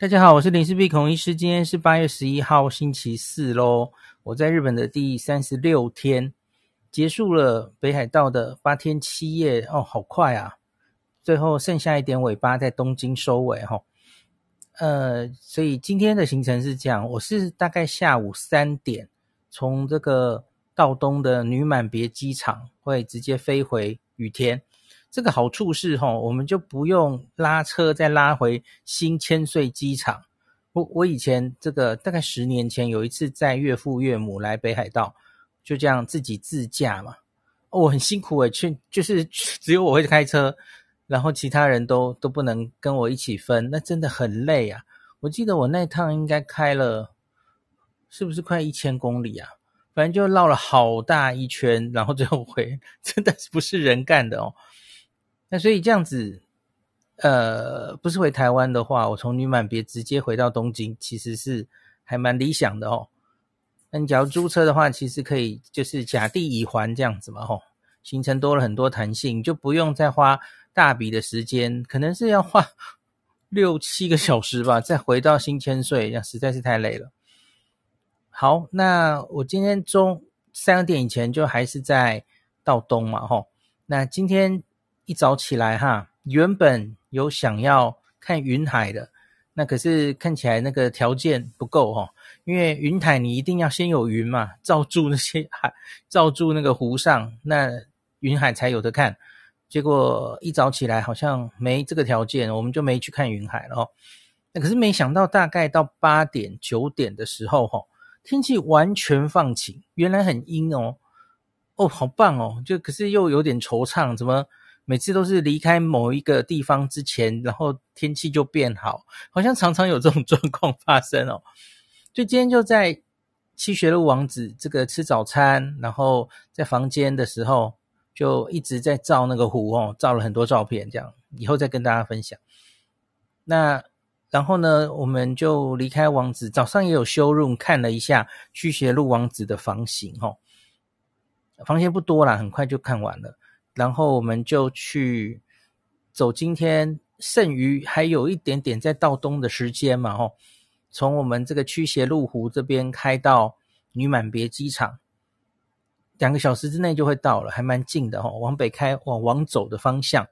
大家好，我是林氏璧孔医师。今天是八月十一号，星期四喽。我在日本的第三十六天，结束了北海道的八天七夜哦，好快啊！最后剩下一点尾巴在东京收尾哈、哦。呃，所以今天的行程是这样，我是大概下午三点从这个道东的女满别机场会直接飞回羽田。这个好处是哈，我们就不用拉车再拉回新千岁机场。我我以前这个大概十年前有一次载岳父岳母来北海道，就这样自己自驾嘛。我很辛苦诶，去就是 只有我会开车，然后其他人都都不能跟我一起分，那真的很累啊。我记得我那趟应该开了，是不是快一千公里啊？反正就绕了好大一圈，然后最后回，真的不是人干的哦。那所以这样子，呃，不是回台湾的话，我从女满别直接回到东京，其实是还蛮理想的哦。那你假如租车的话，其实可以就是甲地乙环这样子嘛，吼、哦，行程多了很多弹性，就不用再花大笔的时间，可能是要花 六七个小时吧，再回到新千岁，那实在是太累了。好，那我今天中三点以前就还是在道东嘛，吼、哦，那今天。一早起来哈，原本有想要看云海的，那可是看起来那个条件不够哈，因为云海你一定要先有云嘛，罩住那些海，罩住那个湖上，那云海才有得看。结果一早起来好像没这个条件，我们就没去看云海了哦。那可是没想到，大概到八点九点的时候哈，天气完全放晴，原来很阴哦，哦，好棒哦，就可是又有点惆怅，怎么？每次都是离开某一个地方之前，然后天气就变好，好像常常有这种 状况发生哦。就今天就在七学路王子这个吃早餐，然后在房间的时候就一直在照那个湖哦，照了很多照片，这样以后再跟大家分享。那然后呢，我们就离开王子，早上也有修润看了一下七学路王子的房型哦，房间不多啦，很快就看完了。然后我们就去走今天剩余还有一点点在道东的时间嘛，吼，从我们这个驱邪路湖这边开到女满别机场，两个小时之内就会到了，还蛮近的吼，往北开往往走的方向。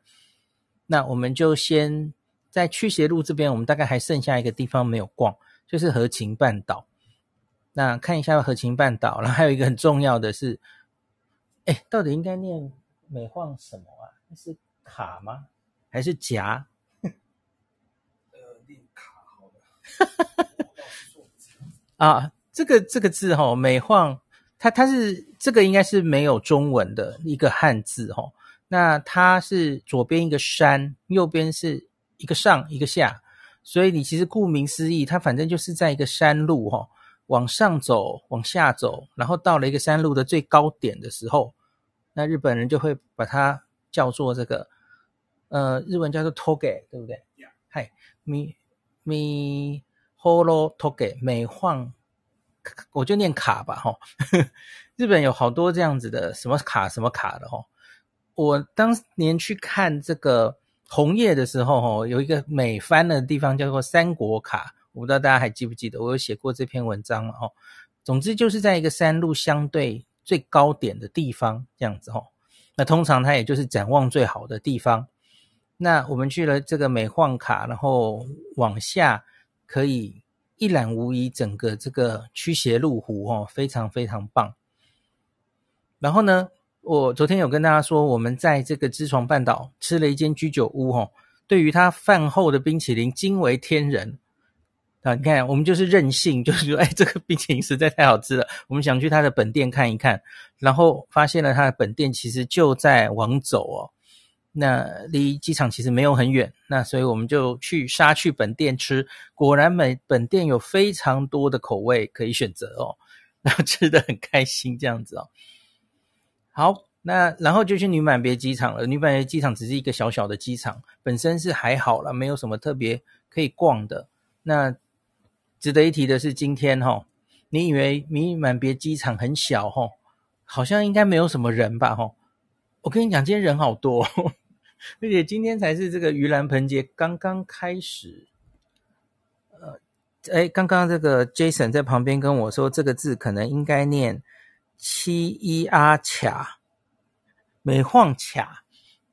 那我们就先在驱邪路这边，我们大概还剩下一个地方没有逛，就是和琴半岛。那看一下和琴半岛，然后还有一个很重要的是，哎，到底应该念？美晃什么啊？那是卡吗？还是夹？呃，念卡好了。啊，这个这个字哈、哦，美晃，它它是这个应该是没有中文的一个汉字哈、哦。那它是左边一个山，右边是一个上一个下，所以你其实顾名思义，它反正就是在一个山路哈、哦，往上走，往下走，然后到了一个山路的最高点的时候。那日本人就会把它叫做这个，呃，日文叫做 toge，对不对？嗨，咪咪 holo toge，美晃，我就念卡吧，哈。日本有好多这样子的，什么卡什么卡的，哈。我当年去看这个红叶的时候，哈，有一个美翻的地方叫做三国卡，我不知道大家还记不记得，我有写过这篇文章了，哈。总之就是在一个山路相对。最高点的地方，这样子吼，那通常它也就是展望最好的地方。那我们去了这个美晃卡，然后往下可以一览无遗整个这个驱邪路湖哦，非常非常棒。然后呢，我昨天有跟大家说，我们在这个知床半岛吃了一间居酒屋吼，对于它饭后的冰淇淋惊为天人。啊，你看，我们就是任性，就是说，哎，这个冰淇淋实在太好吃了，我们想去他的本店看一看，然后发现了他的本店其实就在往走哦，那离机场其实没有很远，那所以我们就去杀去本店吃，果然本本店有非常多的口味可以选择哦，然后吃得很开心这样子哦。好，那然后就去女满别机场了，女满别机场只是一个小小的机场，本身是还好啦，没有什么特别可以逛的，那。值得一提的是，今天哈，你以为迷你满别机场很小哈，好像应该没有什么人吧哈？我跟你讲，今天人好多，而且今天才是这个盂兰盆节刚刚开始，哎，刚刚这个 Jason 在旁边跟我说，这个字可能应该念七一阿卡，美晃卡。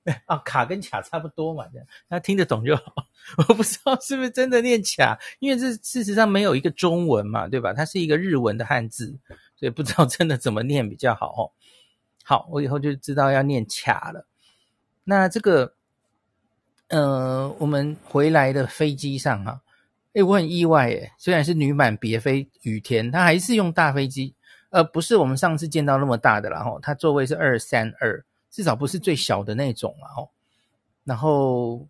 啊，卡跟卡差不多嘛，这样他听得懂就好。我不知道是不是真的念卡，因为这事实上没有一个中文嘛，对吧？它是一个日文的汉字，所以不知道真的怎么念比较好哦。好，我以后就知道要念卡了。那这个，呃，我们回来的飞机上啊，诶，我很意外诶，虽然是女满别飞羽田，它还是用大飞机，呃，不是我们上次见到那么大的啦，然后它座位是二三二。至少不是最小的那种了哦。然后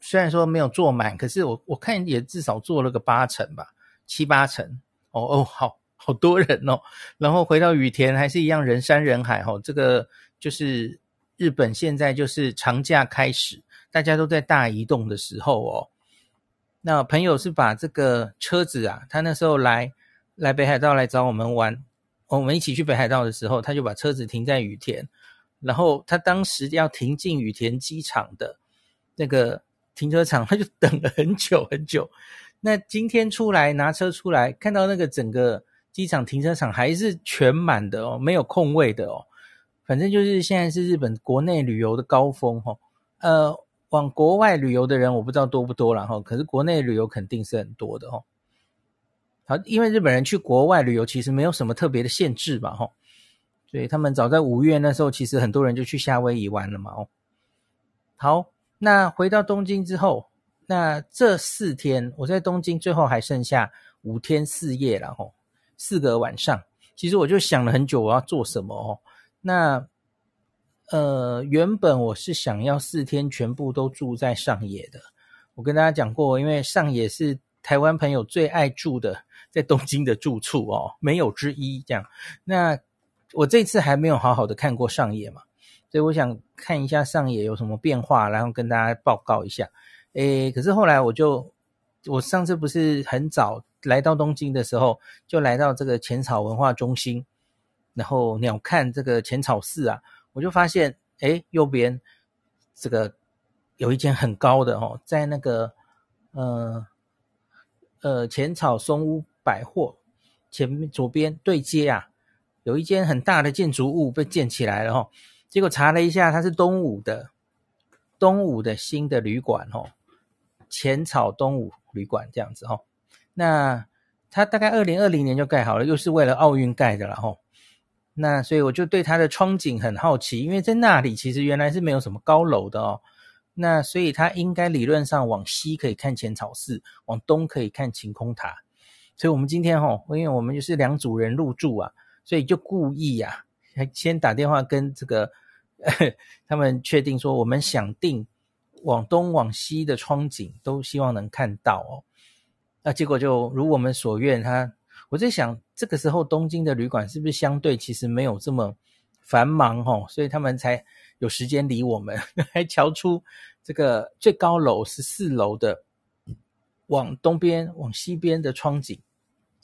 虽然说没有坐满，可是我我看也至少坐了个八成吧，七八成。哦哦，好好多人哦。然后回到羽田还是一样人山人海哦。这个就是日本现在就是长假开始，大家都在大移动的时候哦。那朋友是把这个车子啊，他那时候来来北海道来找我们玩，我们一起去北海道的时候，他就把车子停在雨田。然后他当时要停进羽田机场的那个停车场，他就等了很久很久。那今天出来拿车出来，看到那个整个机场停车场还是全满的哦，没有空位的哦。反正就是现在是日本国内旅游的高峰哦。呃，往国外旅游的人我不知道多不多了哈，可是国内旅游肯定是很多的哦。好，因为日本人去国外旅游其实没有什么特别的限制嘛哈。所以他们早在五月那时候，其实很多人就去夏威夷玩了嘛。哦，好，那回到东京之后，那这四天我在东京，最后还剩下五天四夜了。吼，四个晚上，其实我就想了很久，我要做什么哦。那呃，原本我是想要四天全部都住在上野的。我跟大家讲过，因为上野是台湾朋友最爱住的，在东京的住处哦，没有之一。这样，那。我这次还没有好好的看过上野嘛，所以我想看一下上野有什么变化，然后跟大家报告一下。诶，可是后来我就，我上次不是很早来到东京的时候，就来到这个浅草文化中心，然后鸟瞰这个浅草寺啊，我就发现，诶，右边这个有一间很高的哦，在那个呃呃浅草松屋百货前面左边对街啊。有一间很大的建筑物被建起来了哈，结果查了一下，它是东武的东武的新的旅馆哦，浅草东武旅馆这样子哈。那它大概二零二零年就盖好了，又是为了奥运盖的了哈。那所以我就对它的窗景很好奇，因为在那里其实原来是没有什么高楼的哦。那所以它应该理论上往西可以看浅草寺，往东可以看晴空塔。所以我们今天哈，因为我们就是两组人入住啊。所以就故意呀、啊，先打电话跟这个 他们确定说，我们想定往东往西的窗景都希望能看到哦。那结果就如我们所愿，他我在想，这个时候东京的旅馆是不是相对其实没有这么繁忙哦，所以他们才有时间理我们，还瞧出这个最高楼十四楼的往东边往西边的窗景，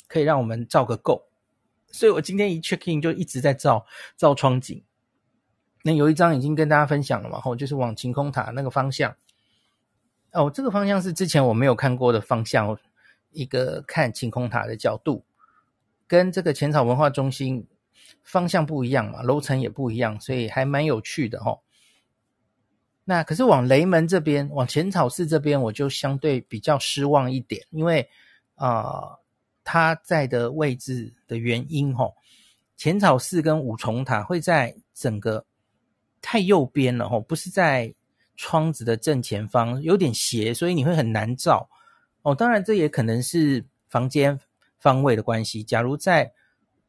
可以让我们照个够。所以我今天一 check in 就一直在照照窗景，那有一张已经跟大家分享了嘛，吼，就是往晴空塔那个方向。哦，这个方向是之前我没有看过的方向，一个看晴空塔的角度，跟这个浅草文化中心方向不一样嘛，楼层也不一样，所以还蛮有趣的吼。那可是往雷门这边，往浅草寺这边，我就相对比较失望一点，因为啊。它在的位置的原因，吼，浅草寺跟五重塔会在整个太右边了，吼，不是在窗子的正前方，有点斜，所以你会很难照。哦，当然这也可能是房间方位的关系。假如在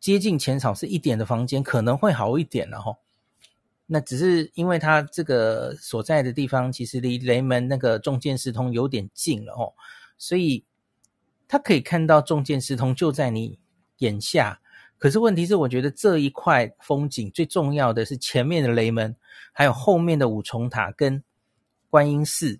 接近浅草寺一点的房间，可能会好一点了，吼。那只是因为它这个所在的地方其实离雷门那个重见四通有点近了，吼，所以。他可以看到重见四通就在你眼下，可是问题是，我觉得这一块风景最重要的是前面的雷门，还有后面的五重塔跟观音寺。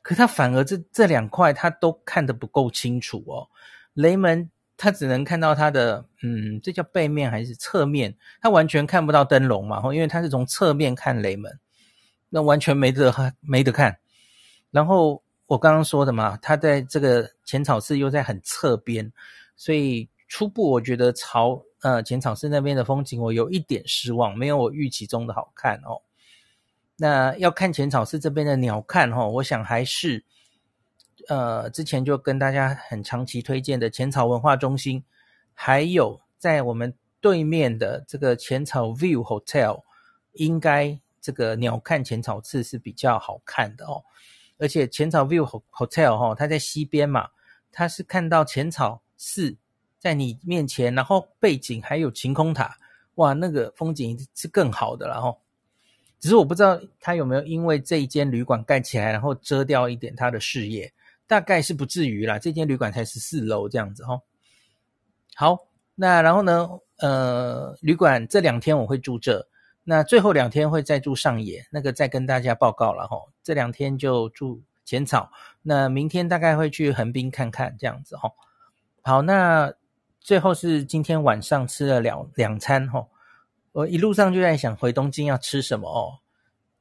可他反而这这两块他都看得不够清楚哦。雷门他只能看到它的，嗯，这叫背面还是侧面？他完全看不到灯笼嘛，因为他是从侧面看雷门，那完全没得没得看。然后。我刚刚说的嘛，它在这个浅草寺又在很侧边，所以初步我觉得朝呃浅草寺那边的风景我有一点失望，没有我预期中的好看哦。那要看浅草寺这边的鸟瞰哈，我想还是呃之前就跟大家很长期推荐的浅草文化中心，还有在我们对面的这个浅草 View Hotel，应该这个鸟瞰浅草寺是比较好看的哦。而且浅草 View Hotel 哈，它在西边嘛，它是看到浅草寺在你面前，然后背景还有晴空塔，哇，那个风景是更好的了哈。只是我不知道它有没有因为这一间旅馆盖起来，然后遮掉一点它的视野，大概是不至于啦。这间旅馆才十四楼这样子哈。好，那然后呢，呃，旅馆这两天我会住这。那最后两天会再住上野，那个再跟大家报告了哈。这两天就住浅草，那明天大概会去横滨看看这样子哈。好，那最后是今天晚上吃了两两餐哈。我一路上就在想回东京要吃什么哦，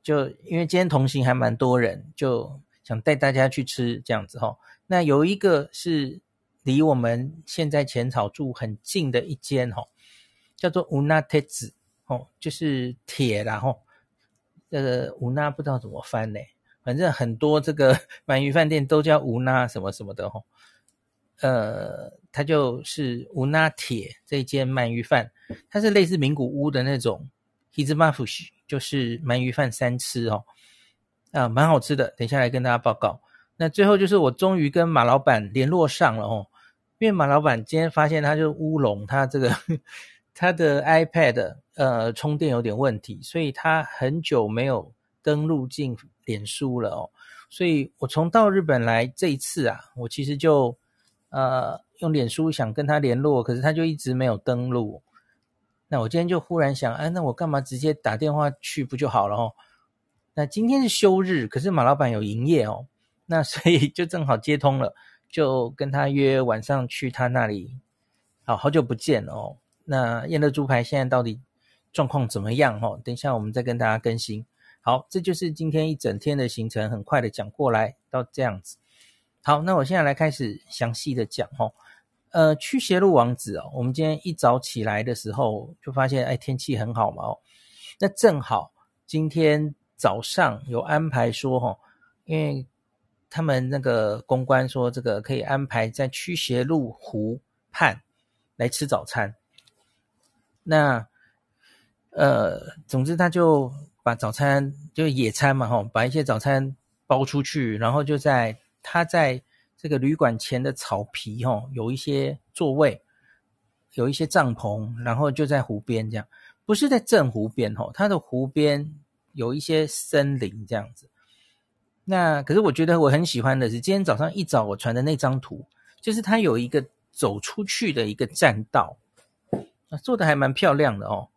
就因为今天同行还蛮多人，就想带大家去吃这样子哈。那有一个是离我们现在浅草住很近的一间哈，叫做乌那铁子。哦，就是铁然后，这个乌那不知道怎么翻呢，反正很多这个 鳗鱼饭店都叫乌那什么什么的吼，呃，它就是乌那铁这间鳗鱼饭，它是类似名古屋的那种 hitsumafushi，就是鳗鱼饭三吃哦，啊，蛮好吃的，等一下来跟大家报告。那最后就是我终于跟马老板联络上了哦，因为马老板今天发现他就是乌龙，他这个。他的 iPad 呃充电有点问题，所以他很久没有登录进脸书了哦。所以我从到日本来这一次啊，我其实就呃用脸书想跟他联络，可是他就一直没有登录。那我今天就忽然想，哎，那我干嘛直接打电话去不就好了哦？那今天是休日，可是马老板有营业哦，那所以就正好接通了，就跟他约晚上去他那里。好，好久不见哦。那燕乐猪排现在到底状况怎么样？哈，等一下我们再跟大家更新。好，这就是今天一整天的行程，很快的讲过来到这样子。好，那我现在来开始详细的讲。哈，呃，驱邪路王子哦，我们今天一早起来的时候就发现，哎，天气很好嘛。哦，那正好今天早上有安排说，哈，因为他们那个公关说，这个可以安排在驱邪路湖畔来吃早餐。那，呃，总之他就把早餐就野餐嘛，哈，把一些早餐包出去，然后就在他在这个旅馆前的草皮，吼，有一些座位，有一些帐篷，然后就在湖边这样，不是在正湖边，吼，他的湖边有一些森林这样子。那可是我觉得我很喜欢的是，今天早上一早我传的那张图，就是他有一个走出去的一个栈道。做的还蛮漂亮的哦。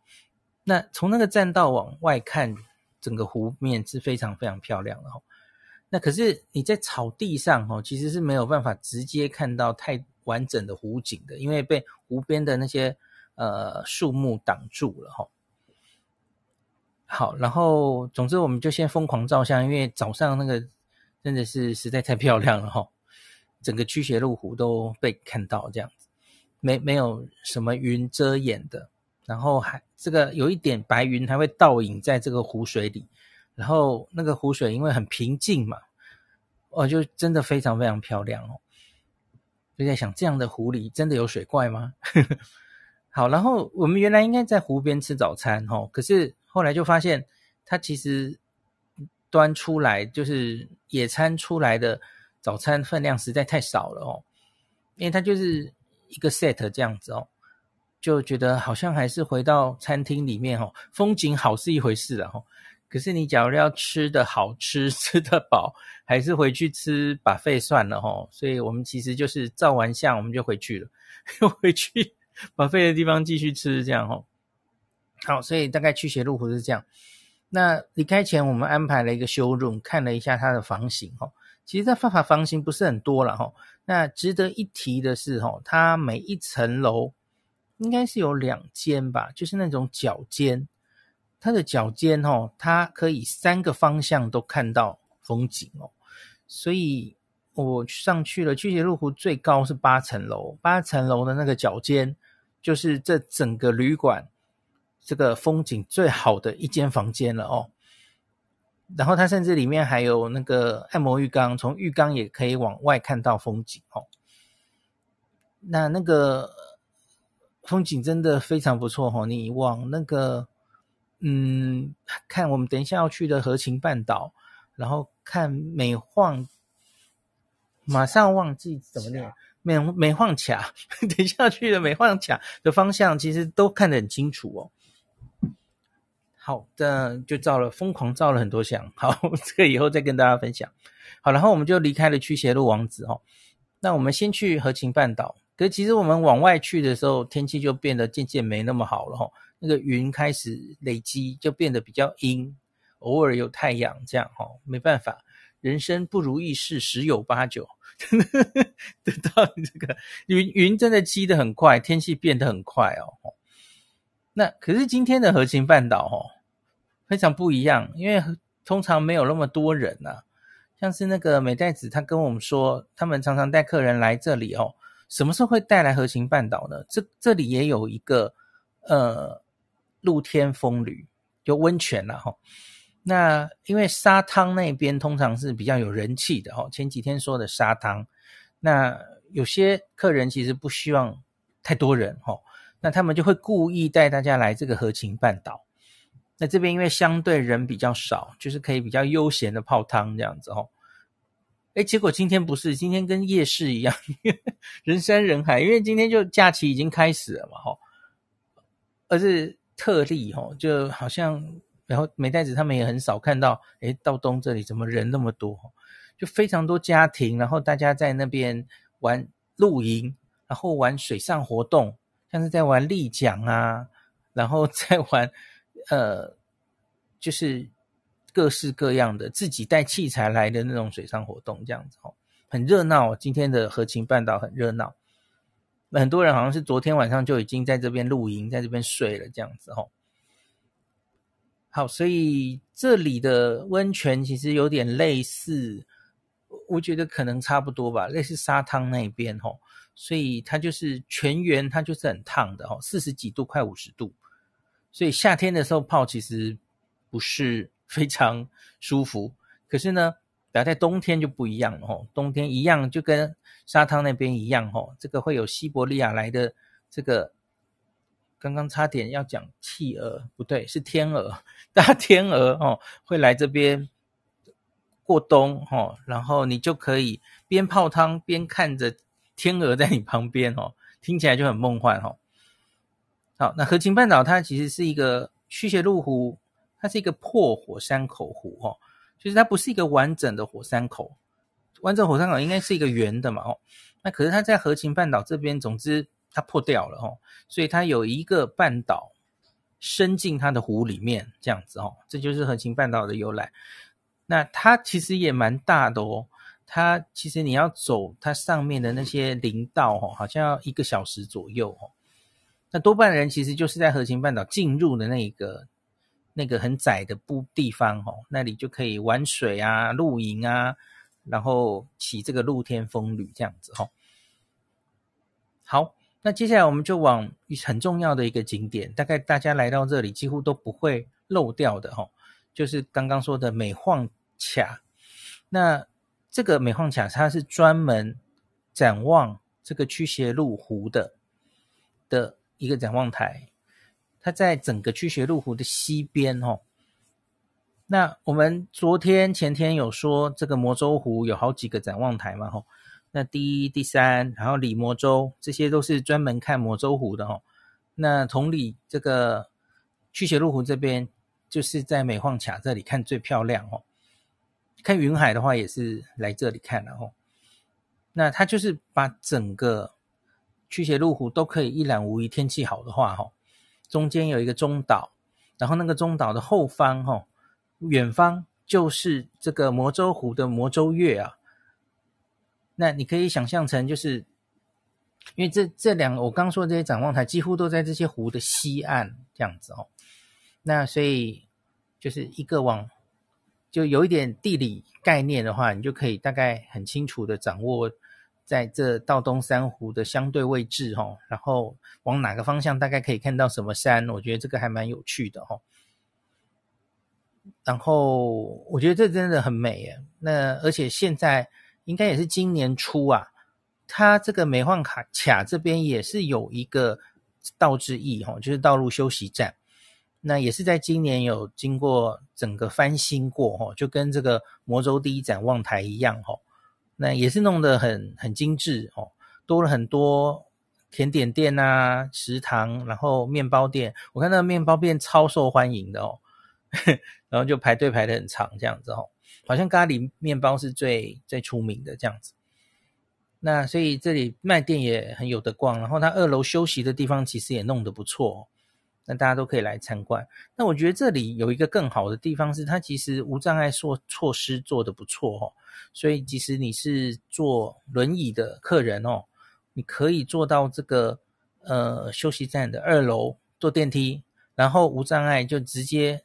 那从那个栈道往外看，整个湖面是非常非常漂亮的哦。那可是你在草地上哦，其实是没有办法直接看到太完整的湖景的，因为被湖边的那些呃树木挡住了哈。好，然后总之我们就先疯狂照相，因为早上那个真的是实在太漂亮了哈，整个驱邪路湖都被看到这样子。没没有什么云遮掩的，然后还这个有一点白云还会倒影在这个湖水里，然后那个湖水因为很平静嘛，哦，就真的非常非常漂亮哦。就在想这样的湖里真的有水怪吗？好，然后我们原来应该在湖边吃早餐哦，可是后来就发现它其实端出来就是野餐出来的早餐分量实在太少了哦，因为它就是。一个 set 这样子哦，就觉得好像还是回到餐厅里面哦，风景好是一回事的哦，可是你假如要吃的好吃，吃得饱，还是回去吃 buffet 算了哦。所以我们其实就是照完相我们就回去了，回去 buffet 的地方继续吃这样哦。好，所以大概驱邪路湖是这样。那离开前我们安排了一个 showroom，看了一下它的房型哦。其实它方法房型不是很多了哈，那值得一提的是哈，它每一层楼应该是有两间吧，就是那种角间，它的角间哈，它可以三个方向都看到风景哦，所以我上去了，屈斜路湖最高是八层楼，八层楼的那个角尖，就是这整个旅馆这个风景最好的一间房间了哦。然后它甚至里面还有那个按摩浴缸，从浴缸也可以往外看到风景哦。那那个风景真的非常不错哦，你往那个嗯，看我们等一下要去的和琴半岛，然后看美晃，马上忘记怎么念，美美晃卡，等一下去的美晃卡的方向，其实都看得很清楚哦。好的，就照了，疯狂照了很多相。好，这个以后再跟大家分享。好，然后我们就离开了驱邪路王子哦。那我们先去和琴半岛。可其实我们往外去的时候，天气就变得渐渐没那么好了哈。那个云开始累积，就变得比较阴，偶尔有太阳这样哈。没办法，人生不如意事十有八九。得到这个云云真的积得很快，天气变得很快哦。那可是今天的河琴半岛哦，非常不一样，因为通常没有那么多人呐、啊。像是那个美代子，他跟我们说，他们常常带客人来这里哦。什么时候会带来河琴半岛呢？这这里也有一个呃露天风旅，就温泉了哈。那因为沙汤那边通常是比较有人气的哈。前几天说的沙汤，那有些客人其实不希望太多人哈。那他们就会故意带大家来这个和琴半岛。那这边因为相对人比较少，就是可以比较悠闲的泡汤这样子哦。哎，结果今天不是，今天跟夜市一样，人山人海，因为今天就假期已经开始了嘛，哈。而是特例哈，就好像然后美代子他们也很少看到，哎，道东这里怎么人那么多？就非常多家庭，然后大家在那边玩露营，然后玩水上活动。像是在玩立桨啊，然后在玩，呃，就是各式各样的自己带器材来的那种水上活动，这样子哦，很热闹。今天的和琴半岛很热闹，很多人好像是昨天晚上就已经在这边露营，在这边睡了，这样子哦。好，所以这里的温泉其实有点类似，我觉得可能差不多吧，类似沙汤那边哦。所以它就是泉源，它就是很烫的哦，四十几度，快五十度。所以夏天的时候泡其实不是 非常舒服。可是呢，打在冬天就不一样了哦，冬天一样就跟沙滩那边一样哦，这个会有西伯利亚来的这个，刚刚差点要讲企鹅，不对，是天鹅，大天鹅哦，会来这边过冬哦，然后你就可以边泡汤边看着。天鹅在你旁边哦，听起来就很梦幻哦。好，那河琴半岛它其实是一个虚斜路湖，它是一个破火山口湖哦，就是它不是一个完整的火山口，完整火山口应该是一个圆的嘛哦。那可是它在河琴半岛这边，总之它破掉了哦，所以它有一个半岛伸进它的湖里面这样子哦，这就是河琴半岛的由来。那它其实也蛮大的哦。它其实你要走它上面的那些林道哦，好像要一个小时左右哦。那多半人其实就是在河琴半岛进入的那个那个很窄的不地方哦，那里就可以玩水啊、露营啊，然后骑这个露天风旅这样子哦。好，那接下来我们就往很重要的一个景点，大概大家来到这里几乎都不会漏掉的哦，就是刚刚说的美晃卡。那这个美晃卡它是专门展望这个屈斜路湖的的一个展望台，它在整个屈斜路湖的西边哦。那我们昨天前天有说这个摩洲湖有好几个展望台嘛吼，那第一、第三，然后里摩洲这些都是专门看摩洲湖的吼。那同理，这个屈斜路湖这边就是在美晃卡这里看最漂亮哦。看云海的话，也是来这里看的吼。那它就是把整个屈斜路湖都可以一览无遗。天气好的话，吼，中间有一个中岛，然后那个中岛的后方，吼，远方就是这个摩洲湖的摩洲月啊。那你可以想象成，就是因为这这两我刚说的这些展望台，几乎都在这些湖的西岸这样子哦。那所以就是一个往。就有一点地理概念的话，你就可以大概很清楚的掌握在这道东三湖的相对位置哈，然后往哪个方向大概可以看到什么山，我觉得这个还蛮有趣的哈。然后我觉得这真的很美耶，那而且现在应该也是今年初啊，它这个美晃卡卡这边也是有一个道之驿哈，就是道路休息站。那也是在今年有经过整个翻新过哈，就跟这个魔州第一展望台一样哈，那也是弄得很很精致哦，多了很多甜点店啊、食堂，然后面包店，我看那个面包店超受欢迎的哦，然后就排队排得很长这样子哦，好像咖喱面包是最最出名的这样子。那所以这里卖店也很有得逛，然后它二楼休息的地方其实也弄得不错。那大家都可以来参观。那我觉得这里有一个更好的地方是，它其实无障碍措措施做得不错哦。所以即使你是坐轮椅的客人哦，你可以坐到这个呃休息站的二楼坐电梯，然后无障碍就直接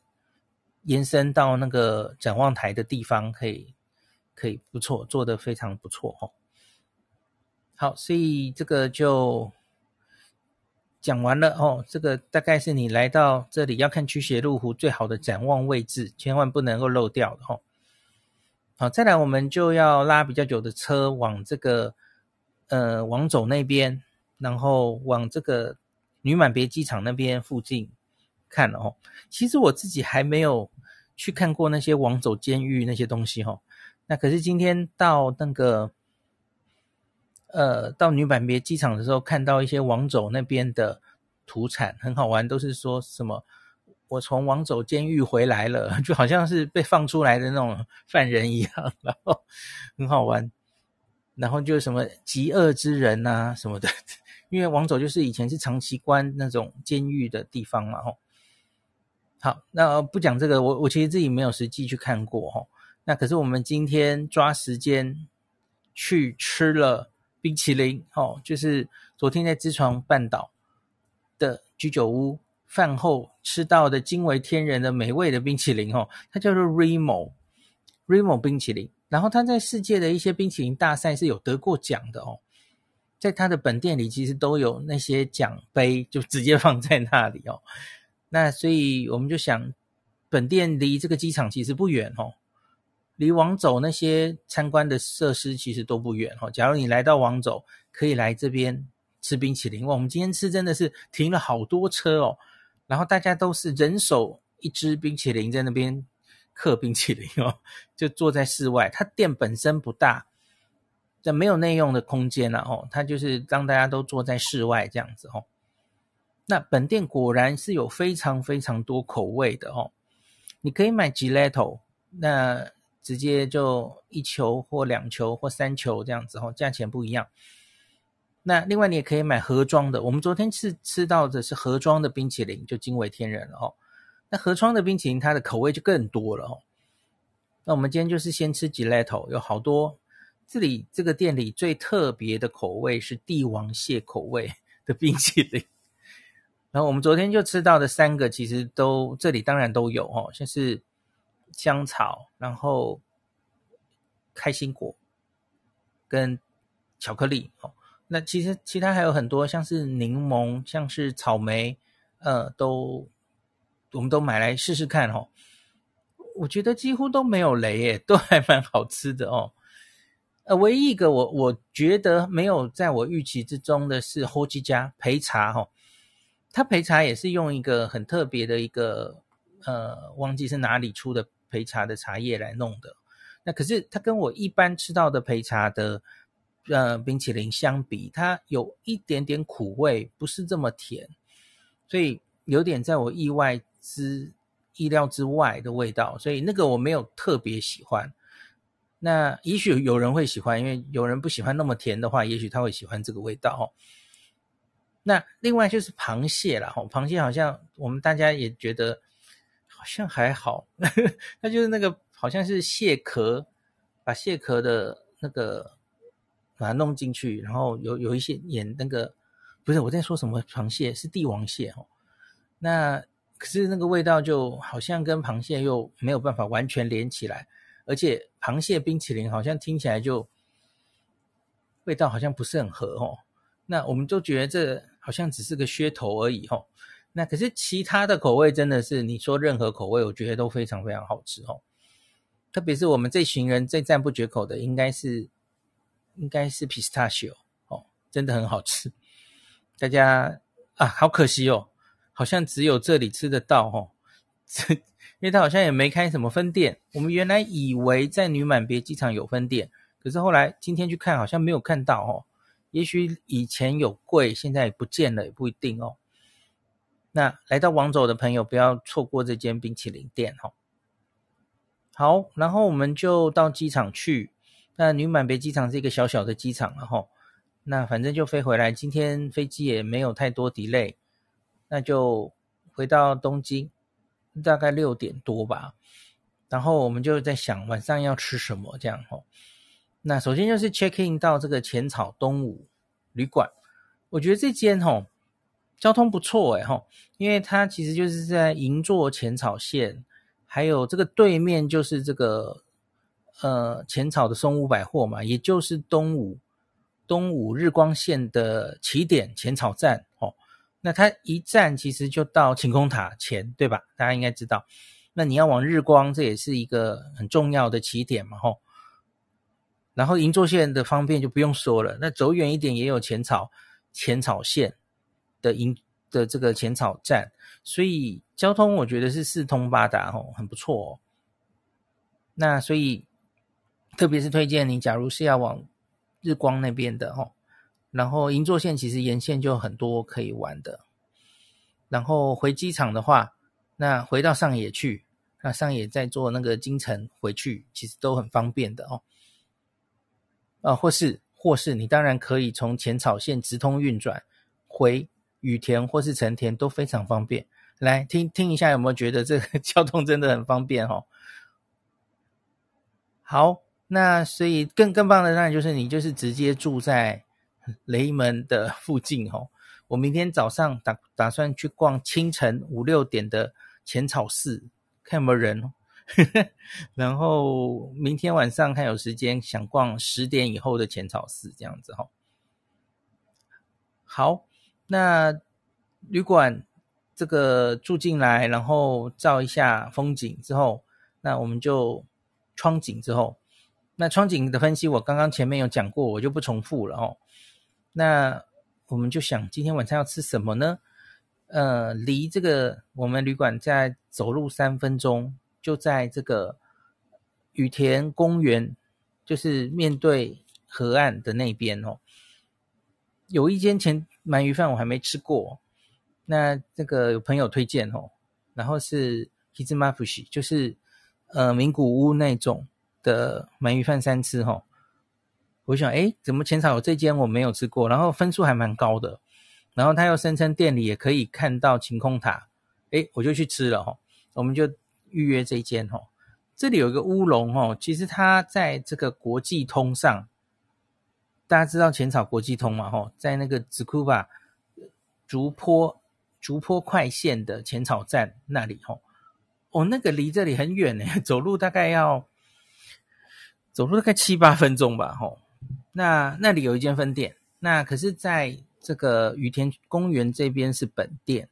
延伸到那个展望台的地方，可以可以不错，做得非常不错哦。好，所以这个就。讲完了哦，这个大概是你来到这里要看驱邪路湖最好的展望位置，千万不能够漏掉的哦。好，再来我们就要拉比较久的车往这个呃王走那边，然后往这个女满别机场那边附近看了哦。其实我自己还没有去看过那些王走监狱那些东西哦。那可是今天到那个。呃，到女版别机场的时候，看到一些王走那边的土产，很好玩，都是说什么我从王走监狱回来了，就好像是被放出来的那种犯人一样，然后很好玩。然后就什么极恶之人啊什么的，因为王走就是以前是长期关那种监狱的地方嘛，吼。好，那不讲这个，我我其实自己没有实际去看过，吼。那可是我们今天抓时间去吃了。冰淇淋哦，就是昨天在芝床半岛的居酒屋饭后吃到的惊为天人的美味的冰淇淋哦，它叫做 Remo Remo 冰淇淋，然后它在世界的一些冰淇淋大赛是有得过奖的哦，在它的本店里其实都有那些奖杯，就直接放在那里哦，那所以我们就想，本店离这个机场其实不远哦。离王走那些参观的设施其实都不远哈。假如你来到王走，可以来这边吃冰淇淋。我们今天吃真的是停了好多车哦，然后大家都是人手一支冰淇淋在那边刻冰淇淋哦，就坐在室外。它店本身不大，但没有内用的空间了哦。它就是让大家都坐在室外这样子哦。那本店果然是有非常非常多口味的哦。你可以买 Gelato，那。直接就一球或两球或三球这样子哦，价钱不一样。那另外你也可以买盒装的，我们昨天吃吃到的是盒装的冰淇淋，就惊为天人了哦。那盒装的冰淇淋它的口味就更多了哦。那我们今天就是先吃 Gelato，有好多。这里这个店里最特别的口味是帝王蟹口味的冰淇淋。然后我们昨天就吃到的三个，其实都这里当然都有哦，像是。香草，然后开心果跟巧克力哦，那其实其他还有很多，像是柠檬，像是草莓，呃，都我们都买来试试看哦。我觉得几乎都没有雷耶，都还蛮好吃的哦。呃，唯一一个我我觉得没有在我预期之中的是 Hoji 家焙茶哈，它焙茶也是用一个很特别的一个呃，忘记是哪里出的。焙茶的茶叶来弄的，那可是它跟我一般吃到的焙茶的呃冰淇淋相比，它有一点点苦味，不是这么甜，所以有点在我意外之意料之外的味道，所以那个我没有特别喜欢。那也许有人会喜欢，因为有人不喜欢那么甜的话，也许他会喜欢这个味道哦。那另外就是螃蟹啦，螃蟹好像我们大家也觉得。好像还好，那就是那个好像是蟹壳，把蟹壳的那个把它弄进去，然后有有一些演那个不是我在说什么螃蟹，是帝王蟹哦。那可是那个味道就好像跟螃蟹又没有办法完全连起来，而且螃蟹冰淇淋好像听起来就味道好像不是很合哦。那我们都觉得这好像只是个噱头而已哦。那可是其他的口味真的是你说任何口味，我觉得都非常非常好吃哦。特别是我们这群人最赞不绝口的，应该是应该是 pistachio 哦，真的很好吃。大家啊，好可惜哦。好像只有这里吃得到哦，这因为它好像也没开什么分店。我们原来以为在女满别机场有分店，可是后来今天去看，好像没有看到哦。也许以前有柜，现在也不见了，也不一定哦。那来到王走的朋友，不要错过这间冰淇淋店哦。好，然后我们就到机场去。那女满别机场是一个小小的机场了哈。那反正就飞回来，今天飞机也没有太多 delay。那就回到东京，大概六点多吧。然后我们就在想晚上要吃什么这样吼。那首先就是 check in 到这个浅草东武旅馆，我觉得这间吼交通不错诶吼，因为它其实就是在银座浅草线，还有这个对面就是这个呃浅草的松屋百货嘛，也就是东武东武日光线的起点浅草站吼。那它一站其实就到晴空塔前，对吧？大家应该知道。那你要往日光，这也是一个很重要的起点嘛，吼。然后银座线的方便就不用说了，那走远一点也有浅草浅草线的银的这个浅草站，所以交通我觉得是四通八达，哦，很不错哦。那所以特别是推荐你，假如是要往日光那边的，哦。然后银座线其实沿线就很多可以玩的，然后回机场的话，那回到上野去，那上野再坐那个京成回去，其实都很方便的哦。啊，或是或是你当然可以从浅草线直通运转回羽田或是成田都非常方便。来听听一下有没有觉得这个 交通真的很方便哦？好，那所以更更棒的当然就是你就是直接住在。雷门的附近哦，我明天早上打打算去逛清晨五六点的浅草寺，看有没有人哦。然后明天晚上看有时间想逛十点以后的浅草寺，这样子哈。好，那旅馆这个住进来，然后照一下风景之后，那我们就窗景之后，那窗景的分析我刚刚前面有讲过，我就不重复了哦。那我们就想今天晚上要吃什么呢？呃，离这个我们旅馆在走路三分钟，就在这个羽田公园，就是面对河岸的那边哦。有一间前鳗鱼饭我还没吃过，那这个有朋友推荐哦，然后是 Hizmafushi，就是呃名古屋那种的鳗鱼饭三吃哦。我想，诶，怎么浅草有这间我没有吃过？然后分数还蛮高的，然后他又声称店里也可以看到晴空塔，诶，我就去吃了哈。我们就预约这间哈。这里有一个乌龙哈，其实它在这个国际通上，大家知道浅草国际通嘛哈，在那个つくば竹坡竹坡快线的浅草站那里哈。哦，那个离这里很远呢，走路大概要走路大概七八分钟吧哈。那那里有一间分店，那可是在这个羽田公园这边是本店。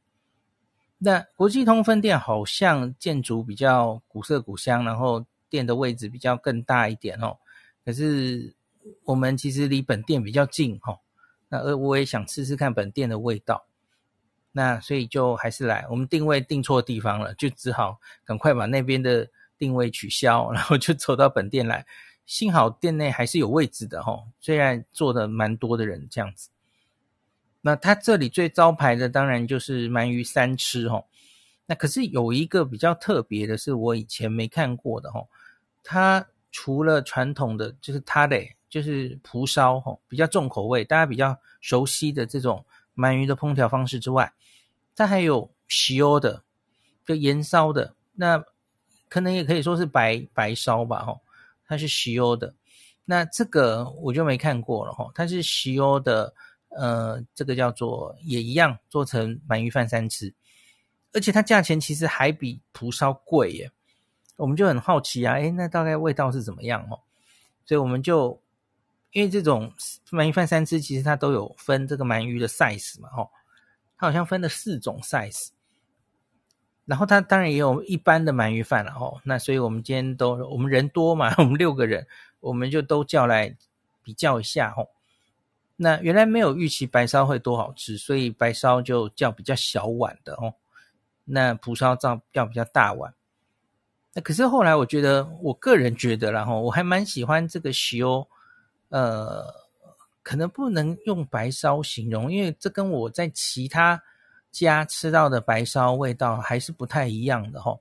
那国际通分店好像建筑比较古色古香，然后店的位置比较更大一点哦。可是 我们其实离本店比较近哈，那呃我也想试试看本店的味道，那所以就还是来，我们定位定错地方了，就只好赶快把那边的定位取消，然后就走到本店来。幸好店内还是有位置的齁，虽然坐的蛮多的人这样子。那他这里最招牌的当然就是鳗鱼三吃齁。那可是有一个比较特别的是我以前没看过的齁，它除了传统的就是它的就是蒲烧吼，比较重口味，大家比较熟悉的这种鳗鱼的烹调方式之外，它还有烧的，就盐烧的，那可能也可以说是白白烧吧吼。它是西欧的，那这个我就没看过了哈。它是西欧的，呃，这个叫做也一样做成鳗鱼饭三吃。而且它价钱其实还比蒲烧贵耶。我们就很好奇啊，诶，那大概味道是怎么样哦？所以我们就因为这种鳗鱼饭三吃，其实它都有分这个鳗鱼的 size 嘛，哦，它好像分了四种 size。然后它当然也有一般的鳗鱼饭了哦。那所以我们今天都我们人多嘛，我们六个人，我们就都叫来比较一下哦。那原来没有预期白烧会多好吃，所以白烧就叫比较小碗的哦。那蒲烧照叫比较大碗。那可是后来我觉得，我个人觉得，然后我还蛮喜欢这个烧，呃，可能不能用白烧形容，因为这跟我在其他家吃到的白烧味道还是不太一样的哈。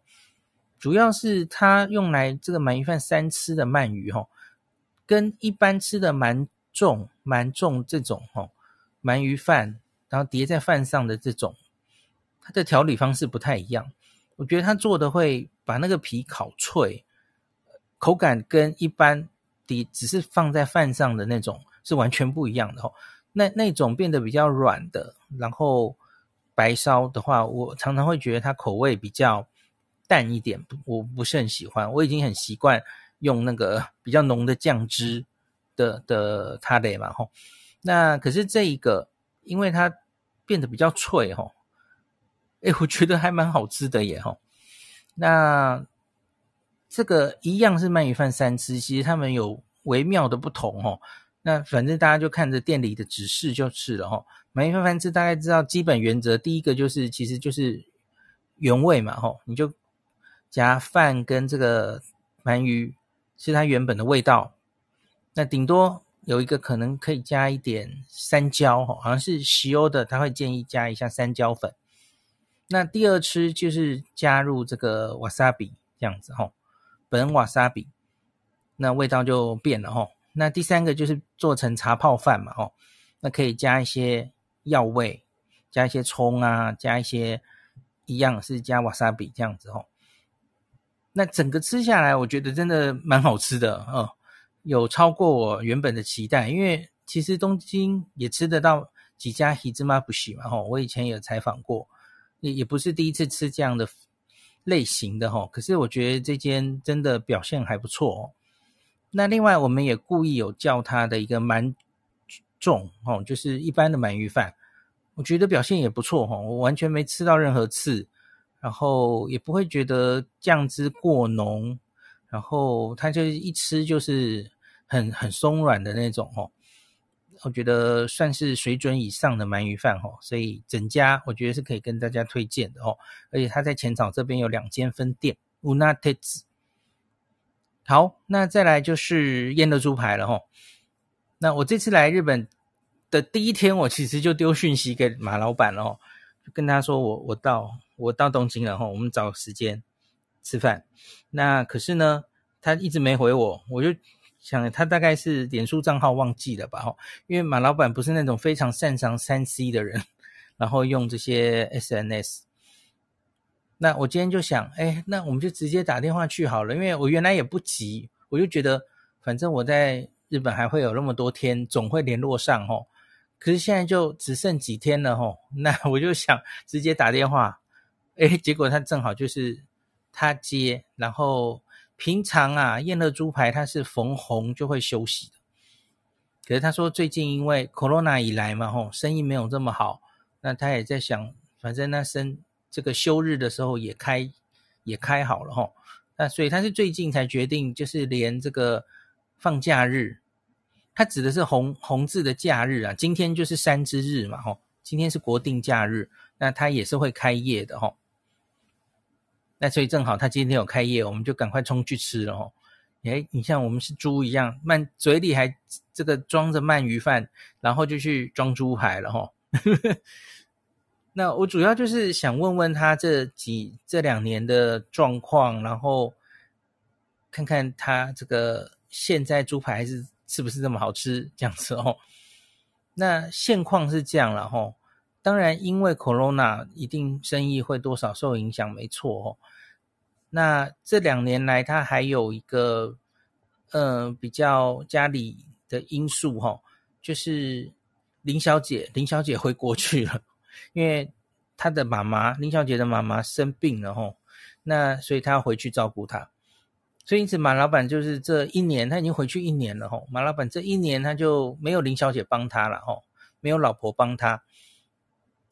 主要是它用来这个鳗鱼饭三吃的鳗鱼哈，跟一般吃的蛮重蛮重这种哈鳗鱼饭，然后叠在饭上的这种，它的调理方式不太一样。我觉得它做的会把那个皮烤脆，口感跟一般底只是放在饭上的那种是完全不一样的哦。那那种变得比较软的，然后白烧的话，我常常会觉得它口味比较淡一点，我不是很喜欢。我已经很习惯用那个 比较浓的酱汁的的塔雷嘛吼。那可是这一个，因为它变得比较脆吼。哎，我觉得还蛮好吃的耶吼。那这个一样是鳗鱼饭三吃，其实他们有微妙的不同哦。那反正大家就看着店里的指示就是了吼。鳗鱼饭三吃大概知道基本原则，第一个就是其实就是原味嘛吼，你就夹饭跟这个鳗鱼是它原本的味道。那顶多有一个可能可以加一点山椒吼，好像是西欧的，他会建议加一下山椒粉。那第二吃就是加入这个瓦萨比这样子吼，本瓦萨比，那味道就变了吼。那第三个就是做成茶泡饭嘛吼，那可以加一些药味，加一些葱啊，加一些一样是加瓦萨比这样子吼。那整个吃下来，我觉得真的蛮好吃的哦，有超过我原本的期待，因为其实东京也吃得到几家ひつまぶし嘛吼，我以前有采访过。也也不是第一次吃这样的 类型的齁，可是我觉得这间真的表现还不错哦。那另外我们也故意有叫它的一个鳗重哦，就是一般的鳗鱼饭，我觉得表现也不错齁，我完全没吃到任何刺，然后也不会觉得酱汁过浓，然后它就一吃就是很很松软的那种哦。我觉得算是水准以上的鳗鱼饭哦，所以整家我觉得是可以跟大家推荐的哦。而且他在浅草这边有两间分店。乌纳特子，好，那再来就是腌的猪排了哈。那我这次来日本的第一天，我其实就丢讯息给马老板了哦，就跟他说我我到我到东京了哈，我们找时间吃饭。那可是呢，他一直没回我，我就。想他大概是脸书账号忘记了吧？吼，因为马老板不是那种非常擅长三 C 的人，然后用这些 SNS。那我今天就想，哎，那我们就直接打电话去好了，因为我原来也不急，我就觉得反正我在日本还会有那么多天，总会联络上吼。可是现在就只剩几天了吼，那我就想直接打电话，哎，结果他正好就是他接，然后。平常啊，燕乐猪排它是逢红就会休息的。可是他说最近因为 Corona 以来嘛，吼，生意没有这么好，那他也在想，反正那生这个休日的时候也开也开好了吼。那所以他是最近才决定，就是连这个放假日，他指的是红红字的假日啊。今天就是山之日嘛，吼，今天是国定假日，那他也是会开业的吼。那所以正好他今天有开业，我们就赶快冲去吃了哦。诶，你像我们是猪一样，鳗嘴里还这个装着鳗鱼饭，然后就去装猪排了哈。那我主要就是想问问他这几这两年的状况，然后看看他这个现在猪排是是不是这么好吃这样子哦。那现况是这样了哈。当然，因为 Corona 一定生意会多少受影响，没错哦。那这两年来，他还有一个呃比较家里的因素齁，就是林小姐，林小姐回国去了，因为他的妈妈林小姐的妈妈生病了吼，那所以他要回去照顾她，所以因此马老板就是这一年他已经回去一年了吼，马老板这一年他就没有林小姐帮他了吼，没有老婆帮他，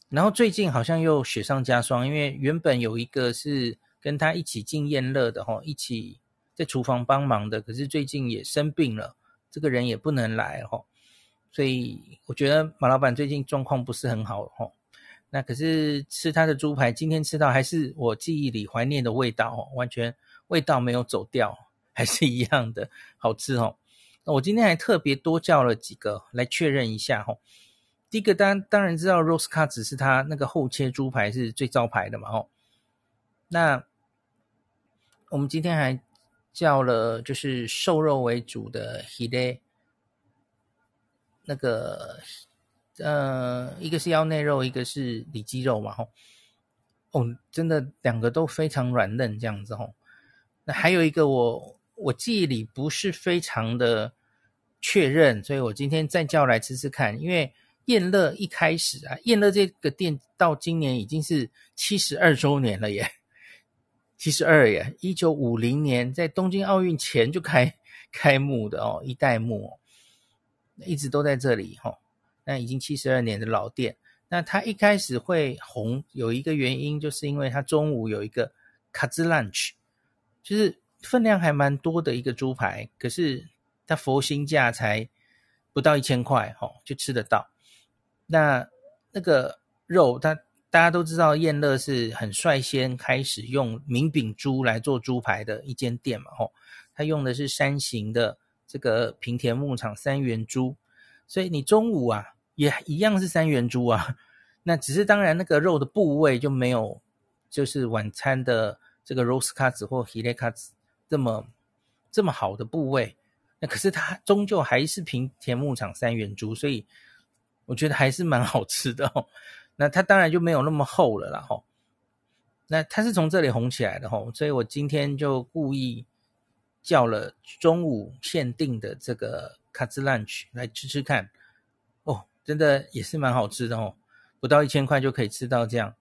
然后最近好像又雪上加霜，因为原本有一个是跟他一起进宴乐的吼，一起在厨房帮忙的，可是最近也生病了，这个人也不能来吼，所以我觉得马老板最近状况不是很好吼。那可是吃他的猪排，今天吃到还是我记忆里怀念的味道哦，完全味道没有走掉，还是一样的好吃哦。那我今天还特别多叫了几个来确认一下哦。第一个当当然知道 Rose Cuts 是他那个厚切猪排是最招牌的嘛哦。那我们今天还叫了就是瘦肉为主的 Hile 那个。呃，一个是腰内肉，一个是里脊肉嘛，吼，哦，真的两个都非常软嫩这样子，吼。那还有一个我我记忆里不是非常的确认，所以我今天再叫来吃吃看。因为宴乐一开始啊，宴乐这个店到今年已经是七十二周年了耶，七十二耶，一九五零年在东京奥运前就开开幕的哦，一代目哦，一直都在这里，吼。那已经七十二年的老店，那它一开始会红，有一个原因，就是因为它中午有一个卡兹 lunch，就是分量还蛮多的一个猪排，可是它佛心价才不到一千块，哦，就吃得到。那那个肉，它大家都知道，宴乐是很率先开始用名饼猪来做猪排的一间店嘛，吼，它用的是山形的这个平田牧场三元猪，所以你中午啊。也一样是三元猪啊，那只是当然那个肉的部位就没有，就是晚餐的这个 Rose Cuts 或 Hile Cuts 这么这么好的部位，那可是它终究还是平田牧场三元猪，所以我觉得还是蛮好吃的哦。那它当然就没有那么厚了啦吼。那它是从这里红起来的吼，所以我今天就故意叫了中午限定的这个 Cuts Lunch 来吃吃看。哦真的也是蛮好吃的哦，不到一千块就可以吃到这样，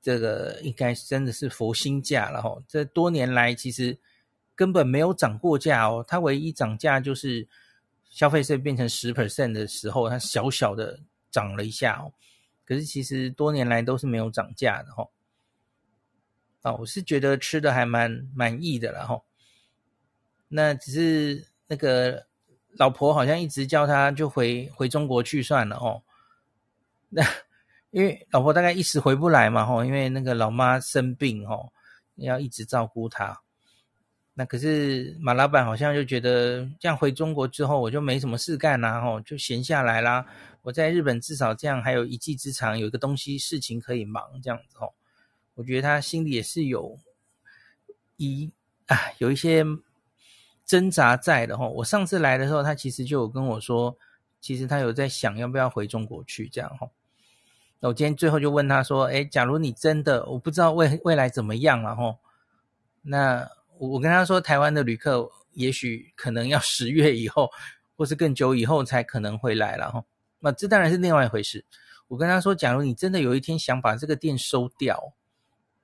这个应该真的是佛心价了哦。这多年来其实根本没有涨过价哦，它唯一涨价就是消费税变成十 percent 的时候，它小小的涨了一下哦。可是其实多年来都是没有涨价的哦。啊，我是觉得吃的还蛮满意的了哈。那只是那个。老婆好像一直叫他就回回中国去算了哦，那因为老婆大概一时回不来嘛吼，因为那个老妈生病哦，要一直照顾她。那可是马老板好像就觉得这样回中国之后我就没什么事干啦吼，就闲下来啦。我在日本至少这样还有一技之长，有一个东西事情可以忙这样子吼。我觉得他心里也是有一啊有一些。挣扎在的哈，我上次来的时候，他其实就有跟我说，其实他有在想要不要回中国去这样哈。那我今天最后就问他说，诶，假如你真的，我不知道未未来怎么样了哈。那我我跟他说，台湾的旅客也许可能要十月以后，或是更久以后才可能回来了哈。那这当然是另外一回事。我跟他说，假如你真的有一天想把这个店收掉，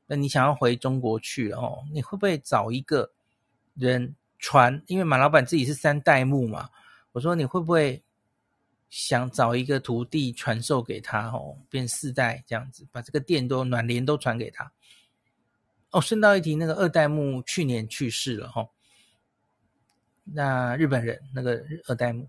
那你想要回中国去哦，你会不会找一个人？传，因为马老板自己是三代目嘛，我说你会不会想找一个徒弟传授给他哦，变四代这样子，把这个店都暖联都传给他。哦，顺道一提，那个二代目去年去世了哈、哦。那日本人那个二代目，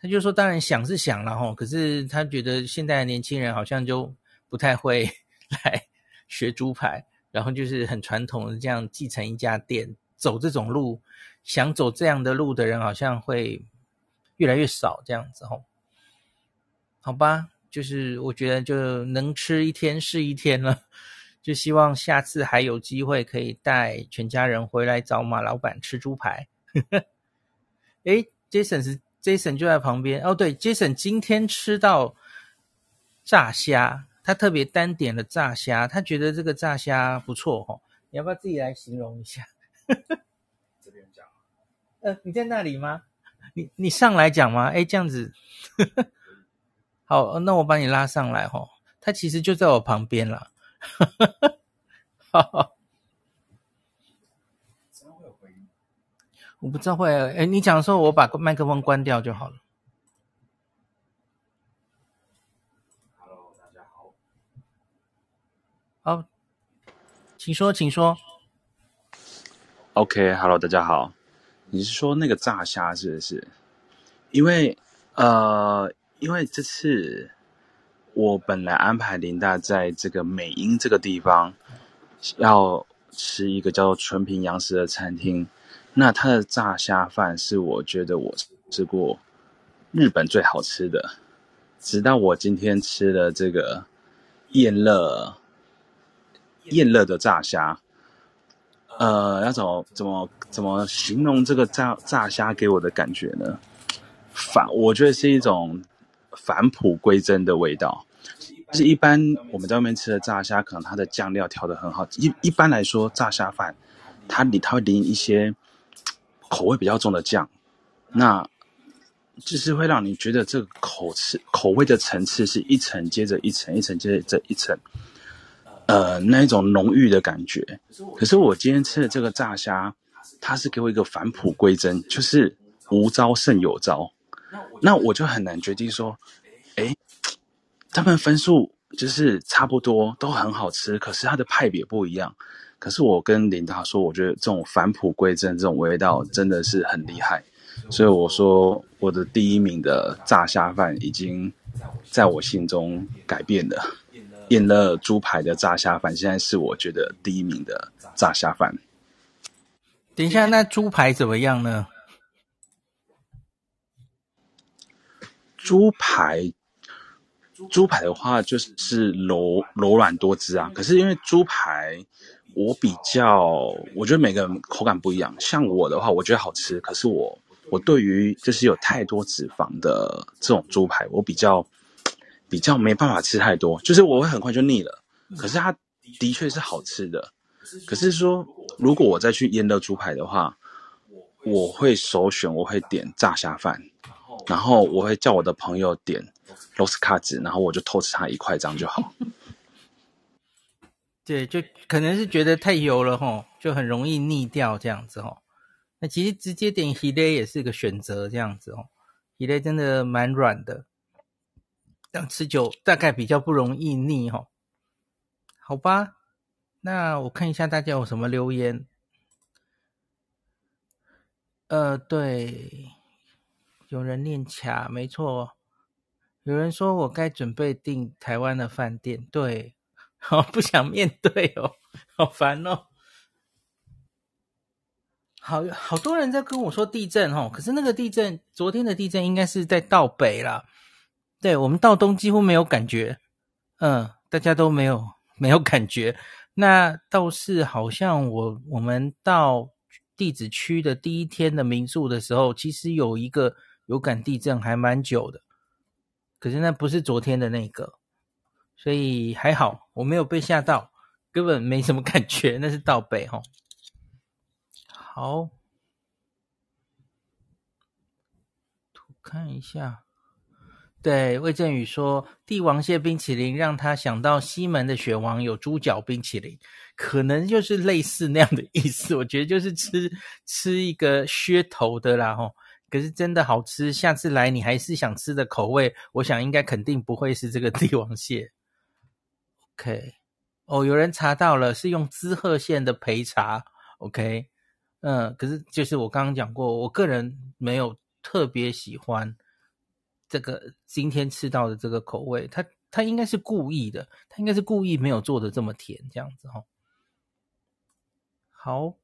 他就说当然想是想了哈，可是他觉得现在的年轻人好像就不太会 来学猪排，然后就是很传统的这样继承一家店。走这种路，想走这样的路的人好像会越来越少，这样子吼。好吧，就是我觉得就能吃一天是一天了，就希望下次还有机会可以带全家人回来找马老板吃猪排。诶，Jason 是 Jason 就在旁边哦，对，Jason 今天吃到炸虾，他特别单点了炸虾，他觉得这个炸虾不错哦，你要不要自己来形容一下？这边讲，呃，你在那里吗？你你上来讲吗？哎，这样子，好，那我把你拉上来哈。他其实就在我旁边啦。哈哈。我不知道会，哎，你讲的时候我把麦克风关掉就好了。Hello，大家好。好，请说，请说。OK，Hello，大家好。你是说那个炸虾是不是？因为呃，因为这次我本来安排琳达在这个美英这个地方要吃一个叫做纯平洋食的餐厅。那它的炸虾饭是我觉得我吃过日本最好吃的，直到我今天吃了这个燕乐燕乐的炸虾，呃，要怎么怎么怎么形容这个炸炸虾给我的感觉呢？反，我觉得是一种返璞归真的味道。就是一般我们在外面吃的炸虾，可能它的酱料调得很好。一一般来说，炸虾饭它里它会淋一些。口味比较重的酱，那就是会让你觉得这个口吃口味的层次是一层接着一层，一层接着一层，呃，那一种浓郁的感觉。可是我今天吃的这个炸虾，它是给我一个返璞归真，就是无招胜有招。那我就很难决定说，哎，他们分数就是差不多，都很好吃，可是它的派别不一样。可是我跟琳达说，我觉得这种返璞归真这种味道真的是很厉害，所以我说我的第一名的炸虾饭已经在我心中改变了。燕乐猪排的炸虾饭现在是我觉得第一名的炸虾饭。等一下，那猪排怎么样呢？猪排，猪排的话就是柔柔软多汁啊。可是因为猪排。我比较，我觉得每个人口感不一样。像我的话，我觉得好吃。可是我，我对于就是有太多脂肪的这种猪排，我比较比较没办法吃太多。就是我会很快就腻了。可是它的确是好吃的。可是说，如果我再去腌的猪排的话，我会首选，我会点炸虾饭，然后我会叫我的朋友点罗斯卡子，然后我就偷吃他一块这样就好。对，就可能是觉得太油了吼，就很容易腻掉这样子吼。那其实直接点鱼雷也是个选择这样子哦，鱼雷真的蛮软的，这样吃久大概比较不容易腻吼。好吧，那我看一下大家有什么留言。呃，对，有人念卡，没错。有人说我该准备订台湾的饭店，对。好不想面对哦，好烦哦。好好多人在跟我说地震哦，可是那个地震，昨天的地震应该是在道北啦。对，我们道东几乎没有感觉，嗯，大家都没有没有感觉。那倒是好像我我们到地址区的第一天的民宿的时候，其实有一个有感地震，还蛮久的。可是那不是昨天的那个。所以还好，我没有被吓到，根本没什么感觉。那是道北齁。好，看一下。对，魏振宇说，帝王蟹冰淇淋让他想到西门的雪王有猪脚冰淇淋，可能就是类似那样的意思。我觉得就是吃吃一个噱头的啦齁。可是真的好吃，下次来你还是想吃的口味，我想应该肯定不会是这个帝王蟹。OK，哦，有人查到了，是用滋贺县的焙茶。OK，嗯，可是就是我刚刚讲过，我个人没有特别喜欢这个今天吃到的这个口味，他他应该是故意的，他应该是故意没有做的这么甜，这样子哈、哦。好，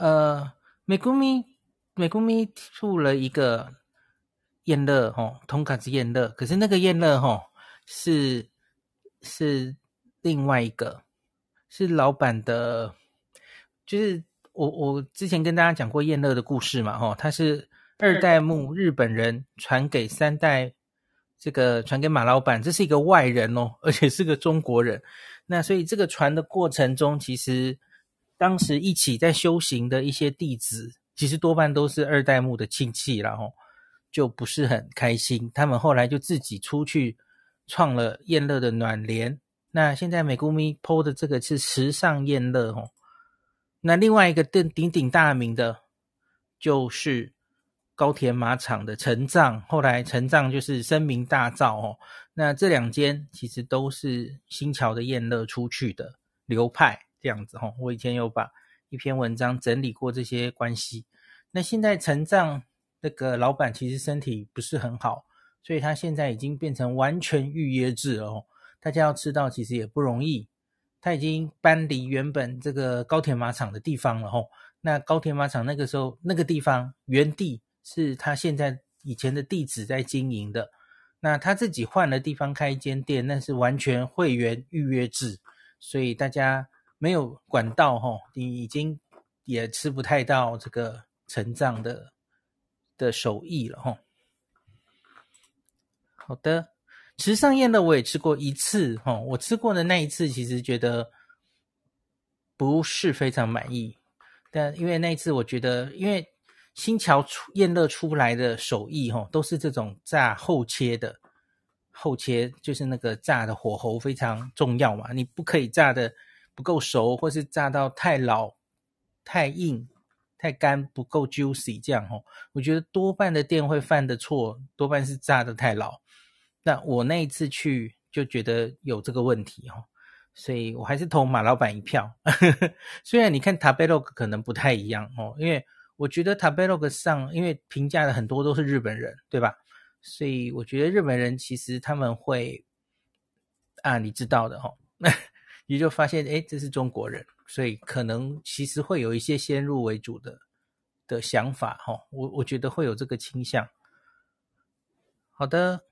呃，美谷咪美谷咪出了一个。燕乐哦，同卡是燕乐，可是那个燕乐哦是是另外一个，是老板的，就是我我之前跟大家讲过燕乐的故事嘛哦，他是二代目日本人传给三代，这个传给马老板，这是一个外人哦，而且是个中国人，那所以这个传的过程中，其实当时一起在修行的一些弟子，其实多半都是二代目的亲戚啦吼。就不是很开心，他们后来就自己出去创了宴乐的暖帘。那现在美谷咪 PO 的这个是时尚宴乐哦。那另外一个更鼎鼎大名的，就是高田马场的成藏，后来成藏就是声名大噪哦。那这两间其实都是新桥的宴乐出去的流派这样子哦。我以前有把一篇文章整理过这些关系。那现在成藏那个老板其实身体不是很好，所以他现在已经变成完全预约制哦。大家要吃到其实也不容易。他已经搬离原本这个高田马场的地方了吼。那高田马场那个时候那个地方原地是他现在以前的地址在经营的。那他自己换了地方开一间店，那是完全会员预约制，所以大家没有管道哦，你已经也吃不太到这个成长的的手艺了哦。好的。池上宴乐我也吃过一次，哈，我吃过的那一次其实觉得不是非常满意，但因为那一次我觉得，因为新桥出宴乐出来的手艺，哈，都是这种炸后切的，后切就是那个炸的火候非常重要嘛，你不可以炸的不够熟，或是炸到太老、太硬、太干，不够 juicy 这样，哦，我觉得多半的店会犯的错，多半是炸的太老。那我那一次去就觉得有这个问题哦，所以我还是投马老板一票。虽然你看 Tabelog 可能不太一样哦，因为我觉得 Tabelog 上因为评价的很多都是日本人，对吧？所以我觉得日本人其实他们会啊，你知道的哦，你就发现诶，这是中国人，所以可能其实会有一些先入为主的的想法哦，我我觉得会有这个倾向。好的。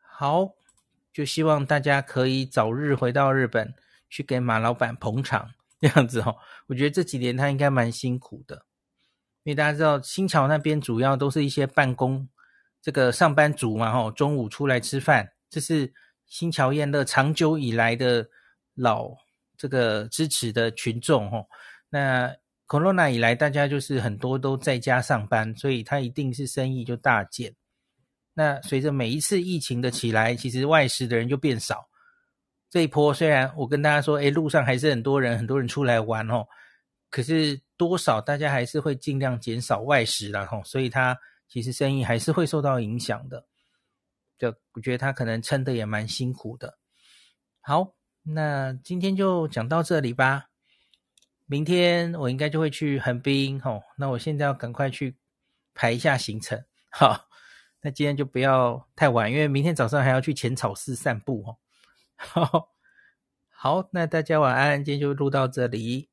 好，就希望大家可以早日回到日本，去给马老板捧场，这样子哦。我觉得这几年他应该蛮辛苦的，因为大家知道新桥那边主要都是一些办公这个上班族嘛，吼，中午出来吃饭，这是新桥宴乐长久以来的老这个支持的群众，吼。那 Corona 以来，大家就是很多都在家上班，所以他一定是生意就大减。那随着每一次疫情的起来，其实外食的人就变少。这一波虽然我跟大家说，诶，路上还是很多人，很多人出来玩哦，可是多少大家还是会尽量减少外食啦吼，所以他其实生意还是会受到影响的。就我觉得他可能撑得也蛮辛苦的。好，那今天就讲到这里吧。明天我应该就会去横滨吼，那我现在要赶快去排一下行程，好。那今天就不要太晚，因为明天早上还要去浅草寺散步哦。好，好，那大家晚安，今天就录到这里。